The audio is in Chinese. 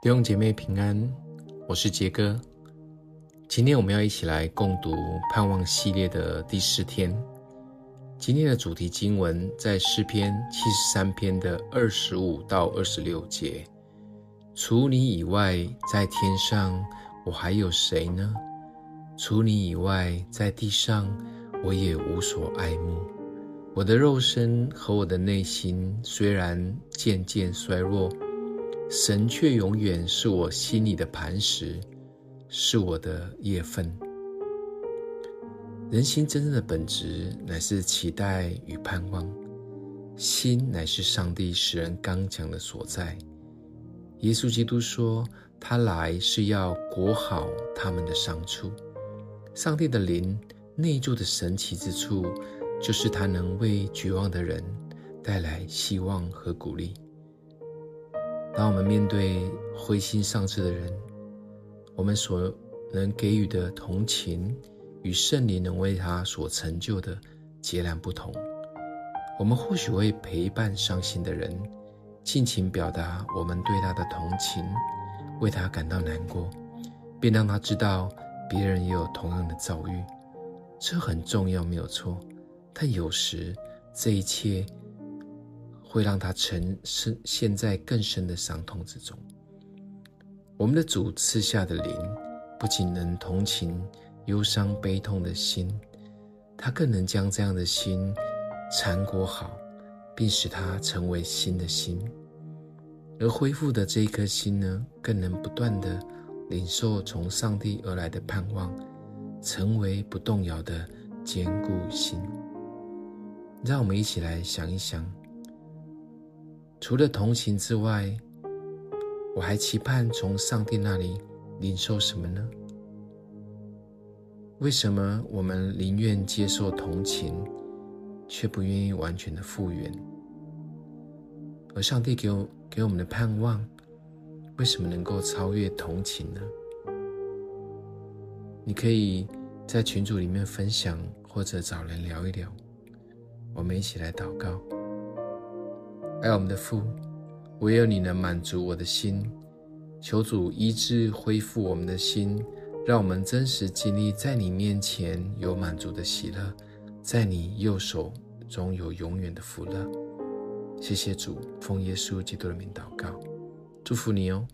弟兄姐妹平安，我是杰哥。今天我们要一起来共读盼望系列的第四天。今天的主题经文在诗篇七十三篇的二十五到二十六节。除你以外，在天上我还有谁呢？除你以外，在地上我也无所爱慕。我的肉身和我的内心虽然渐渐衰弱。神却永远是我心里的磐石，是我的夜分。人心真正的本质乃是期待与盼望，心乃是上帝使人刚强的所在。耶稣基督说，他来是要裹好他们的伤处。上帝的灵内住的神奇之处，就是他能为绝望的人带来希望和鼓励。当我们面对灰心丧志的人，我们所能给予的同情与圣灵能为他所成就的截然不同。我们或许会陪伴伤心的人，尽情表达我们对他的同情，为他感到难过，并让他知道别人也有同样的遭遇。这很重要，没有错。但有时这一切，会让他沉深陷在更深的伤痛之中。我们的主赐下的灵，不仅能同情忧伤悲痛的心，他更能将这样的心缠裹好，并使它成为新的心。而恢复的这一颗心呢，更能不断地领受从上帝而来的盼望，成为不动摇的坚固心。让我们一起来想一想。除了同情之外，我还期盼从上帝那里领受什么呢？为什么我们宁愿接受同情，却不愿意完全的复原？而上帝给我给我们的盼望，为什么能够超越同情呢？你可以在群组里面分享，或者找人聊一聊。我们一起来祷告。爱我们的父，唯有你能满足我的心。求主医治、恢复我们的心，让我们真实经历在你面前有满足的喜乐，在你右手中有永远的福乐。谢谢主，奉耶稣基督的名祷告，祝福你哦。